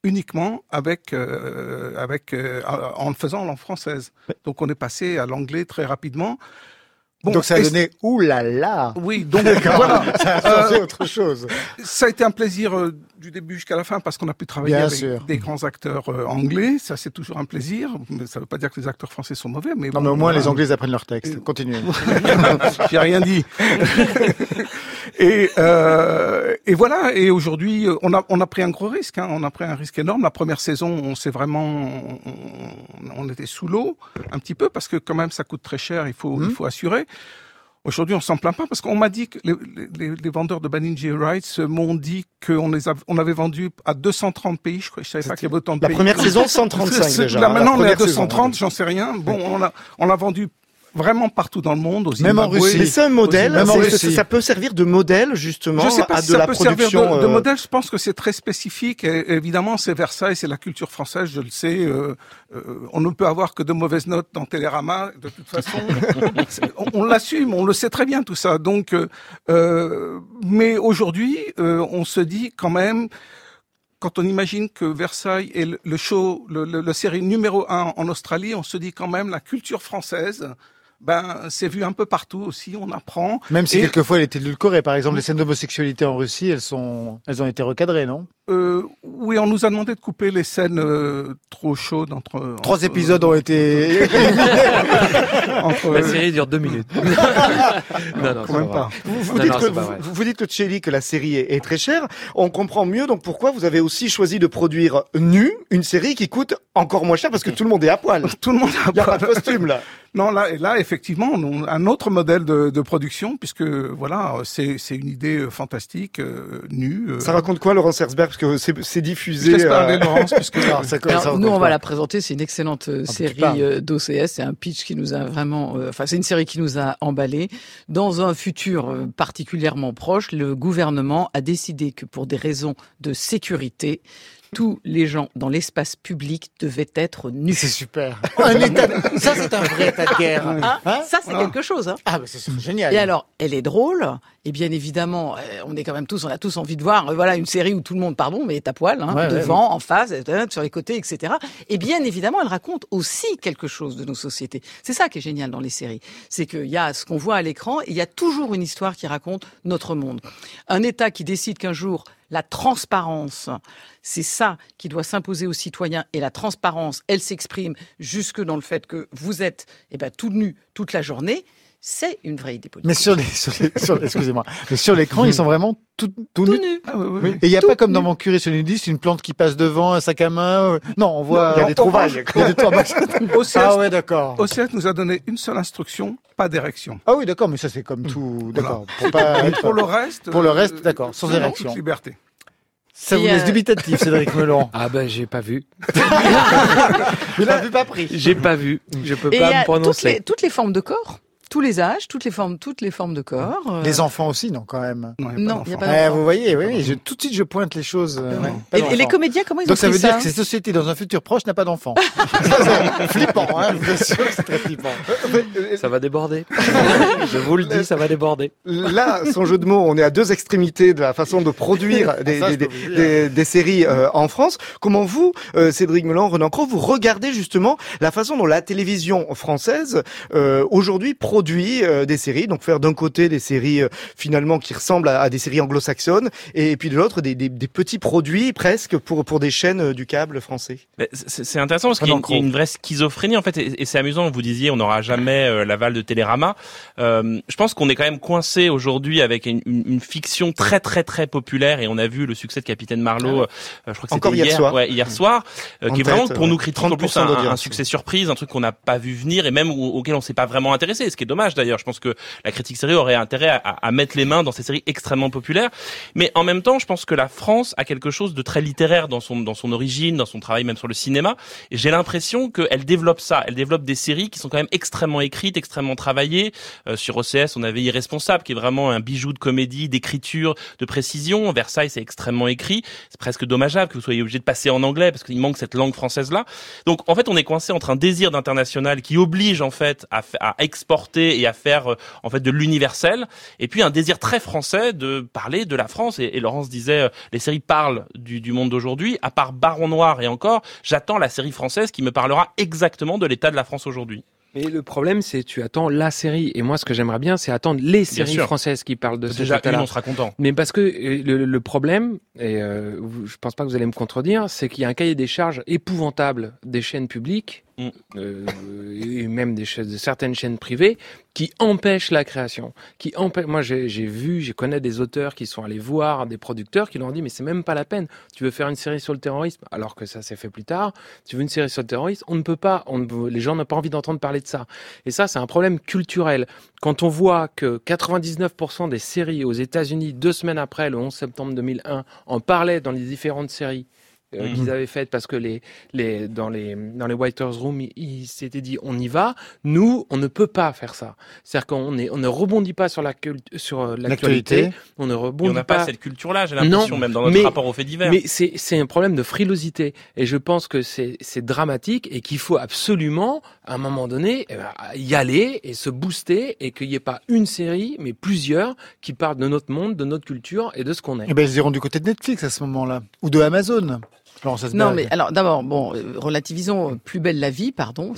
Speaker 8: uniquement avec, euh, avec, euh, en le faisant en langue française. Donc on est passé à l'anglais très rapidement
Speaker 4: donc ça a donné oulala.
Speaker 8: Oui, donc voilà.
Speaker 4: ça a changé euh, autre chose.
Speaker 8: Ça a été un plaisir euh, du début jusqu'à la fin parce qu'on a pu travailler avec des grands acteurs euh, anglais. Ça c'est toujours un plaisir. Mais ça ne veut pas dire que les acteurs français sont mauvais. Mais
Speaker 4: non, mais au moins les Anglais apprennent leur texte. Continuez.
Speaker 8: J'ai rien dit. et euh, et voilà. Et aujourd'hui, on a on a pris un gros risque. Hein. On a pris un risque énorme. La première saison, on s'est vraiment on, on, était sous l'eau un petit peu parce que quand même ça coûte très cher. Il faut il mmh. faut assurer. Aujourd'hui, on s'en plaint pas parce qu'on m'a dit que les, les, les, vendeurs de Baninji Rights m'ont dit qu'on les on avait vendus à 230 pays. Je, je savais pas qu'il y avait autant de
Speaker 6: la
Speaker 8: pays.
Speaker 6: La première saison, 135 déjà.
Speaker 8: Là, maintenant, on est à 230, j'en sais rien. Bon, on l'a, on l'a vendu vraiment partout dans le monde, aussi.
Speaker 6: même en Russie. Mais c'est un modèle, même ça peut servir de modèle justement
Speaker 8: je sais pas
Speaker 6: à
Speaker 8: si
Speaker 6: de
Speaker 8: ça
Speaker 6: la
Speaker 8: peut
Speaker 6: production.
Speaker 8: Servir de, de, euh, modèle, je pense que c'est très spécifique. Et, évidemment, c'est Versailles, c'est la culture française, je le sais. Euh, euh, on ne peut avoir que de mauvaises notes dans Télérama. De toute façon, on, on l'assume, on le sait très bien tout ça. Donc, euh, mais aujourd'hui, on se dit quand même quand on imagine que Versailles est le, show, le, le, le, série numéro un en Australie, on se dit quand même la culture française ben c'est vu un peu partout aussi, on apprend.
Speaker 4: Même si quelquefois elle était édulcorée, par exemple les scènes d'homosexualité en Russie, elles sont, elles ont été recadrées, non?
Speaker 8: Euh, Oui, on nous a demandé de couper les scènes euh, trop chaudes entre.
Speaker 4: Trois épisodes ont été.
Speaker 7: entre, La série dure deux minutes.
Speaker 8: non, non,
Speaker 6: même pas. Vous, vous, dites que, vous, vous, dites que que la série est, est, très chère. On comprend mieux donc pourquoi vous avez aussi choisi de produire nu une série qui coûte encore moins cher parce que tout le monde est à poil.
Speaker 8: tout le monde est à poil. Il
Speaker 6: n'y a pas de costume là.
Speaker 8: Non, là, là, effectivement, un autre modèle de, de production, puisque voilà, c'est une idée euh, fantastique, euh, nue.
Speaker 6: Euh. Ça raconte quoi, Laurence Herzberg, parce que c'est diffusé.
Speaker 8: Je laisse parler, Laurence, puisque
Speaker 2: Alors, ça, Alors, nous, on va la présenter. C'est une excellente ah, série d'OCS. C'est un pitch qui nous a vraiment, enfin, c'est une série qui nous a emballé. Dans un futur particulièrement proche, le gouvernement a décidé que pour des raisons de sécurité, tous les gens dans l'espace public devaient être nus.
Speaker 4: C'est super. un état Ça, c'est un vrai état de guerre.
Speaker 2: Hein hein ça, c'est quelque chose. Hein
Speaker 4: ah, c'est génial.
Speaker 2: Et alors, elle est drôle. Et bien évidemment, euh, on est quand même tous, on a tous envie de voir, euh, voilà, une série où tout le monde, pardon, mais est à poil, hein, devant, en face, sur les côtés, etc. Et bien évidemment, elle raconte aussi quelque chose de nos sociétés. C'est ça qui est génial dans les séries, c'est qu'il y a ce qu'on voit à l'écran, et il y a toujours une histoire qui raconte notre monde. Un État qui décide qu'un jour la transparence, c'est ça qui doit s'imposer aux citoyens. Et la transparence, elle s'exprime jusque dans le fait que vous êtes eh ben, tout nu toute la journée. C'est une vraie idée politique.
Speaker 4: Mais sur les, sur excusez-moi, mais sur l'écran, ils sont vraiment tout, tout, nus. Ah, Et il n'y a pas comme dans mon curé sur nudiste une plante qui passe devant, un sac à main. Euh, non, on voit.
Speaker 6: Il y a des trouvailles. Il y a des
Speaker 4: ah ouais, d'accord.
Speaker 8: OCS nous a donné une seule instruction, pas d'érection.
Speaker 4: Ah oui, d'accord, mais ça c'est comme tout. D'accord.
Speaker 8: Pour, pas pour le reste.
Speaker 4: Pour le reste, d'accord, sans érection.
Speaker 8: Liberté.
Speaker 4: Ça vous laisse euh, dubitatif, Cédric Melon.
Speaker 7: Ah ben, j'ai pas vu.
Speaker 4: Vous l'avez pas pris.
Speaker 7: J'ai pas vu. Je peux pas me prononcer.
Speaker 2: toutes les formes de corps tous les âges, toutes les formes, toutes les formes de corps.
Speaker 4: Euh. Les enfants aussi, non, quand même.
Speaker 2: Non, il n'y a pas,
Speaker 4: eh, Vous voyez, oui, je, tout de suite, je pointe les choses. Euh,
Speaker 2: et, les comédiens, comment ils
Speaker 4: Donc
Speaker 2: ont
Speaker 4: ça
Speaker 2: veut
Speaker 4: dire que ces sociétés, dans un futur proche, n'a pas d'enfants. flippant, hein, je c'est très flippant.
Speaker 7: Ça va déborder. je vous le dis, ça va déborder.
Speaker 6: Là, son jeu de mots, on est à deux extrémités de la façon de produire des, des, des, des, séries euh, en France. Comment vous, Cédric Melan, Renan Cro, vous regardez justement la façon dont la télévision française aujourd'hui produit des séries, donc faire d'un côté des séries euh, finalement qui ressemblent à, des séries anglo-saxonnes, et, puis de l'autre des, des, des, petits produits presque pour pour des chaînes euh, du câble français.
Speaker 5: C'est intéressant parce qu'il y, a une vraie schizophrénie en fait, et, c'est amusant. Vous disiez on n'aura jamais euh, l'aval de Télérama. Euh, je pense qu'on est quand même coincé aujourd'hui avec une, une, fiction très très très populaire, et on a vu le succès de Capitaine Marlowe.
Speaker 6: je crois que c'était hier, hier, soir,
Speaker 5: ouais, hier soir, qui est vraiment pour nous critiquer en plus un, un, succès surprise, un truc qu'on n'a pas vu venir et même auquel on s'est pas vraiment intéressé. Ce qui est dommage d'ailleurs. Je pense que la critique série aurait intérêt à, à, mettre les mains dans ces séries extrêmement populaires. Mais en même temps, je pense que la France a quelque chose de très littéraire dans son dans son origine, dans son travail même sur le cinéma. Et j'ai l'impression qu'elle développe ça. Elle développe des séries qui sont quand même extrêmement écrites, extrêmement travaillées. Euh, sur OCS, on avait Irresponsable, qui est vraiment un bijou de comédie, d'écriture, de précision. Versailles, c'est extrêmement écrit. C'est presque dommageable que vous soyez obligé de passer en anglais parce qu'il manque cette langue française là. Donc en fait, on est coincé entre un désir d'international qui oblige en fait à, à exporter et à faire euh, en fait de l'universel, et puis un désir très français de parler de la France. Et, Laurence disait, euh, les séries parlent du, du monde d'aujourd'hui. À part Baron Noir et encore, j'attends la série française qui me parlera exactement de l'état de la France aujourd'hui.
Speaker 7: Mais le problème, c'est tu attends la série. Et moi, ce que j'aimerais bien, c'est attendre les séries françaises qui parlent de ce
Speaker 5: Déjà, une, on sera content.
Speaker 7: Mais parce que euh, le, problème, et euh, je pense pas que vous allez me contredire, c'est qu'il y a un cahier des charges épouvantable des chaînes publiques Mm. Euh, et même des de certaines chaînes privées qui empêchent la création, qui empêchent. Moi, j'ai vu, je connais des auteurs qui sont allés voir des producteurs qui leur ont dit mais c'est même pas la peine. Tu veux faire une série sur le terrorisme, alors que ça s'est fait plus tard. Tu veux une série sur le terrorisme, on ne peut pas. On les gens n'ont pas envie d'entendre parler de ça. Et ça, c'est un problème culturel. Quand on voit que 99% des séries aux États-Unis deux semaines après le 11 septembre 2001 en parlaient dans les différentes séries euh, mhm. qu'ils avaient fait parce que les, les, dans les, dans les White House Room, ils s'étaient dit on y va. Nous, on ne peut pas faire ça. C'est-à-dire qu'on est, on ne rebondit pas sur la sur euh, l'actualité. On ne rebondit
Speaker 5: on n'a pas, cette culture-là, j'ai l'impression, même dans notre rapport aux faits divers.
Speaker 7: Mais c'est, c'est un problème de frilosité. Et je pense que c'est, c'est dramatique et qu'il faut absolument, à un moment donné, eh ben, y aller et se booster et qu'il n'y ait pas une série, mais plusieurs qui parlent de notre monde, de notre culture et de ce qu'on est.
Speaker 4: Eh ben, ils iront du côté de Netflix à ce moment-là. Ou de Amazon
Speaker 2: non, mais alors d'abord, bon, euh, relativisons euh, Plus belle la vie, pardon.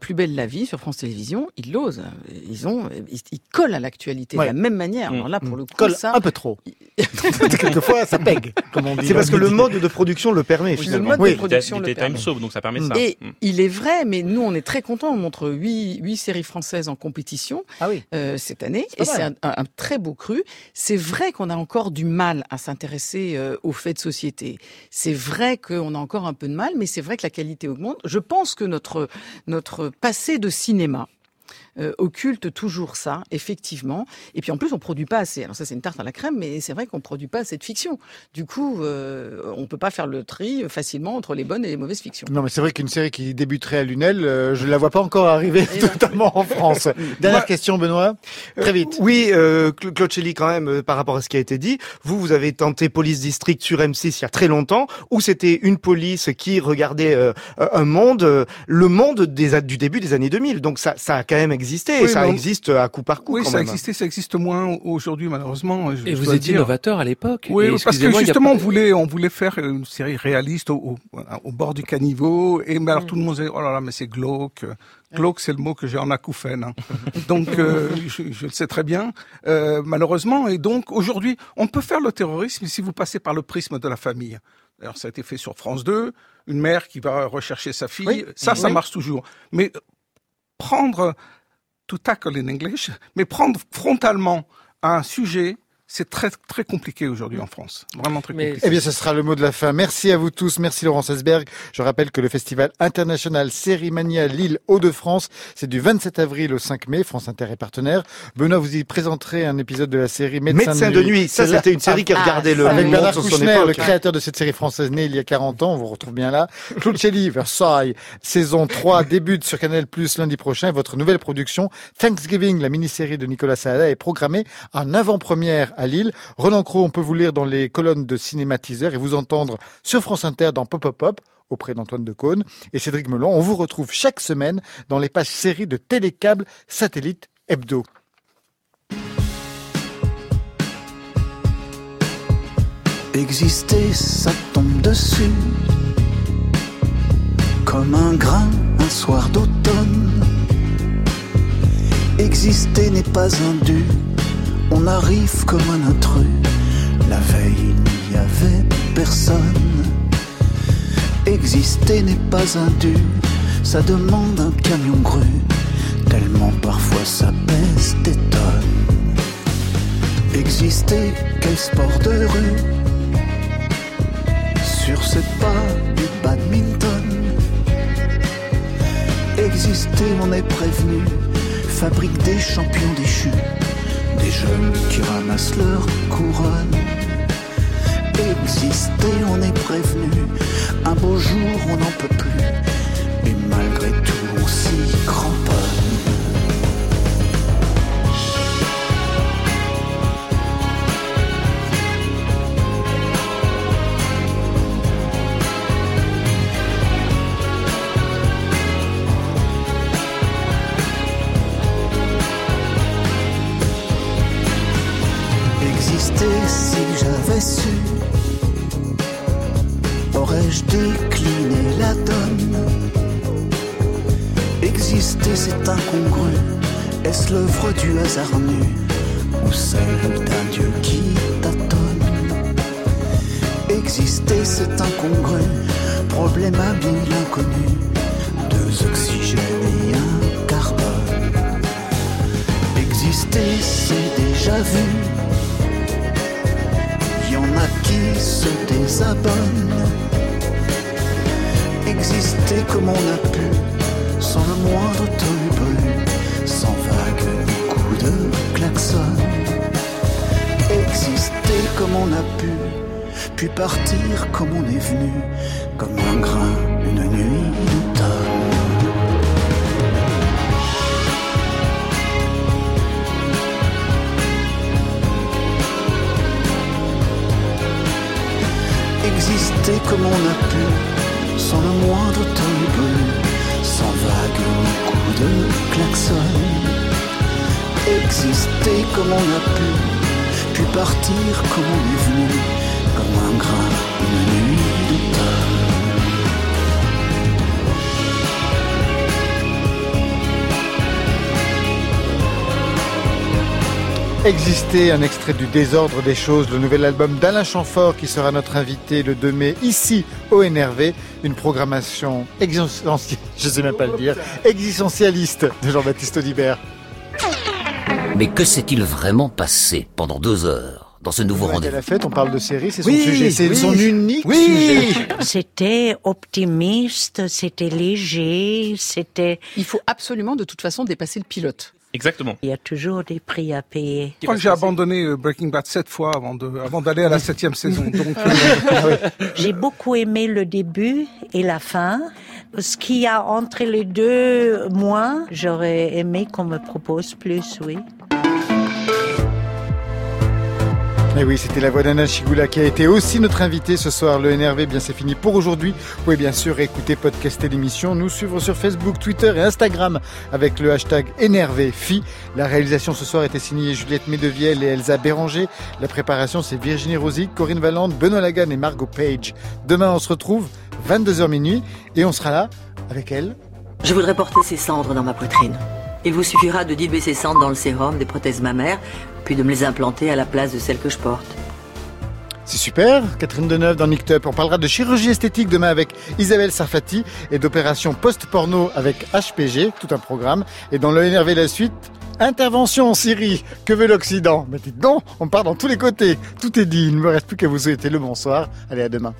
Speaker 2: Plus belle la vie sur France Télévisions, ils l'osent. Ils ont, ils, collent à l'actualité de la même manière. Alors là, pour le coup, ça,
Speaker 4: un peu trop. Quelquefois, ça pègue, comme on dit.
Speaker 6: C'est parce que le mode de production le permet. finalement.
Speaker 2: Le mode de production le
Speaker 5: permet. donc ça permet ça.
Speaker 2: Et mm. il est vrai, mais nous, on est très contents. On montre huit, huit séries françaises en compétition ah oui. euh, cette année, et c'est un, un, très beau cru. C'est vrai qu'on a encore du mal à s'intéresser euh, aux faits de société. C'est vrai qu'on a encore un peu de mal, mais c'est vrai que la qualité augmente. Je pense que notre, notre passé de cinéma, euh, occulte toujours ça, effectivement. Et puis en plus, on produit pas assez. Alors ça, c'est une tarte à la crème, mais c'est vrai qu'on produit pas assez de fiction. Du coup, euh, on peut pas faire le tri facilement entre les bonnes et les mauvaises fictions.
Speaker 4: Non, mais c'est vrai qu'une série qui débuterait à Lunel, euh, je la vois pas encore arriver totalement en France. Dernière question, Benoît. Très vite.
Speaker 6: oui, euh, Claude Chely, quand même, par rapport à ce qui a été dit, vous, vous avez tenté Police District sur M6 il y a très longtemps, où c'était une police qui regardait un monde, le monde des, du début des années 2000. Donc ça, ça a quand même existé existé, ça existe à coup par coup.
Speaker 8: Oui,
Speaker 6: ça
Speaker 8: existait, ça existe moins aujourd'hui malheureusement.
Speaker 7: et vous étiez innovateur à l'époque.
Speaker 8: Oui, parce que justement on voulait, on voulait faire une série réaliste au, au, bord du caniveau. Et mais alors mm. tout le monde disait oh là là, mais c'est glauque. Glauque, c'est le mot que j'ai en acouphène. Hein. Donc, euh, je, je, le sais très bien, euh, malheureusement. Et donc, aujourd'hui, on peut faire le terrorisme si vous passez par le prisme de la famille. Alors, ça a été fait sur France 2, une mère qui va rechercher sa fille. Ça, ça marche toujours. Mais prendre to tackle in English, mais prendre frontalement un sujet c'est très très compliqué aujourd'hui en France. Vraiment très compliqué.
Speaker 4: Eh bien, ce sera le mot de la fin. Merci à vous tous. Merci Laurent Sesberg. Je rappelle que le festival international Sérimania Lille Hauts-de-France, c'est du 27 avril au 5 mai. France Inter est partenaire. Benoît, vous y présenterez un épisode de la série
Speaker 6: Médecin, de, nuit. Ça, c'était une série qui ah, regardait le
Speaker 4: Avec Bernard Kouchner, le créateur de cette série française née il y a 40 ans. On vous retrouve bien là. Claude Shelley, Versailles, saison 3 débute sur Canal Plus lundi prochain. Votre nouvelle production, Thanksgiving, la mini-série de Nicolas Saada, est programmée en avant-première à Lille. Roland Crowe, on peut vous lire dans les colonnes de cinématiseurs et vous entendre sur France Inter dans Pop Pop Pop auprès d'Antoine Decaune et Cédric Melon. On vous retrouve chaque semaine dans les pages séries de Télécable Satellite Hebdo.
Speaker 11: Exister, ça tombe dessus comme un grain un soir d'automne. Exister n'est pas un dû on arrive comme un intrus. La veille, il n'y avait personne. Exister n'est pas un dû, ça demande un camion gru. Tellement parfois ça baisse des tonnes. Exister, quel sport de rue? Sur ces pas du badminton. Exister, on est prévenu, fabrique des champions déchus des jeunes qui ramassent leur couronne. Exister, on est prévenu, un beau jour on n'en peut plus, et malgré tout on s'y cramponne. Du hasard nu Ou celle d'un dieu qui tâtonne Exister c'est incongru Problème habile inconnu Deux oxygènes et un carbone. Exister c'est déjà vu. Qui se désabonne. Exister comme on a pu, sans le moindre tolu sans vague Exister comme on a pu, puis partir comme on est venu, comme un grain, une nuit d'automne. exister comme on a pu, sans le moindre bleu, sans vague ni coup de klaxon. Exister comme on a pu, partir comme on est venu, comme un grain, une nuit d'automne.
Speaker 4: Exister, un extrait du désordre des choses, le nouvel album d'Alain Chamfort qui sera notre invité le 2 mai ici au NRV, une programmation existentielle, je sais même pas le dire, existentialiste de Jean-Baptiste Audibert.
Speaker 12: Mais que s'est-il vraiment passé pendant deux heures dans ce nouveau rendez-vous
Speaker 4: la fête, on parle de série, c'est son sujet, c'est son unique oui. sujet.
Speaker 13: C'était optimiste, c'était léger, c'était...
Speaker 2: Il faut absolument de toute façon dépasser le pilote.
Speaker 5: Exactement.
Speaker 13: Il y a toujours des prix à payer.
Speaker 8: Je crois que j'ai abandonné euh, Breaking Bad sept fois avant de, avant d'aller à la septième saison. Donc, euh,
Speaker 13: j'ai beaucoup aimé le début et la fin. Ce qu'il y a entre les deux, moi, j'aurais aimé qu'on me propose plus, oui.
Speaker 4: Et eh oui, c'était la voix d'Anna Chigula qui a été aussi notre invité ce soir. Le NRV, bien c'est fini pour aujourd'hui. Vous pouvez bien sûr écouter, podcaster l'émission, nous suivre sur Facebook, Twitter et Instagram avec le hashtag NRVFI. La réalisation ce soir était signée Juliette Medevielle et Elsa Béranger. La préparation c'est Virginie Rosic, Corinne Valente, Benoît Lagan et Margot Page. Demain on se retrouve 22h minuit et on sera là avec elle.
Speaker 14: Je voudrais porter ces cendres dans ma poitrine. Il vous suffira de diluer ces cendres dans le sérum des prothèses mammaires puis de me les implanter à la place de celles que je porte.
Speaker 4: C'est super, Catherine Deneuve dans Nick On parlera de chirurgie esthétique demain avec Isabelle Sarfati et d'opération post-porno avec HPG, tout un programme. Et dans le NRV la suite, Intervention en Syrie, que veut l'Occident? Mais dites donc, on part dans tous les côtés. Tout est dit, il ne me reste plus qu'à vous souhaiter le bonsoir. Allez, à demain.